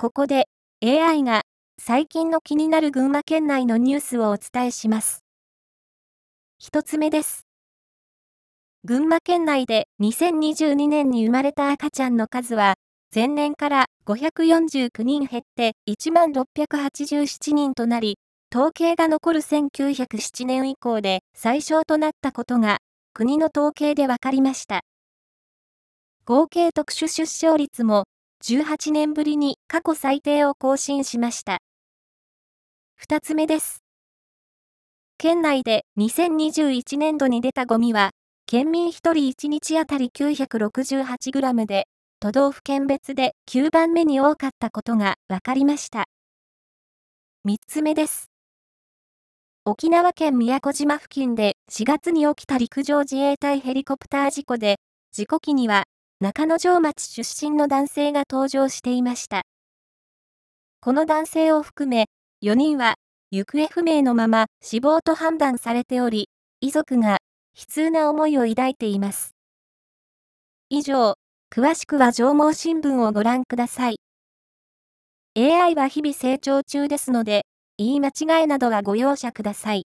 ここで AI が最近の気になる群馬県内のニュースをお伝えします。一つ目です。群馬県内で2022年に生まれた赤ちゃんの数は、前年から549人減って1万687人となり、統計が残る1907年以降で最小となったことが、国の統計で分かりました。合計特殊出生率も18年ぶりに過去最低を更新しました。二つ目です。県内で2021年度に出たゴミは、県民1人1日あたり 968g で、都道府県別で9番目に多かったことが分かりました。3つ目です。沖縄県宮古島付近で4月に起きた陸上自衛隊ヘリコプター事故で、事故機には中之条町出身の男性が登場していました。この男性を含め、4人は行方不明のまま死亡と判断されており、遺族が悲痛な思いを抱いています。以上、詳しくは上毛新聞をご覧ください。AI は日々成長中ですので、言い間違いなどはご容赦ください。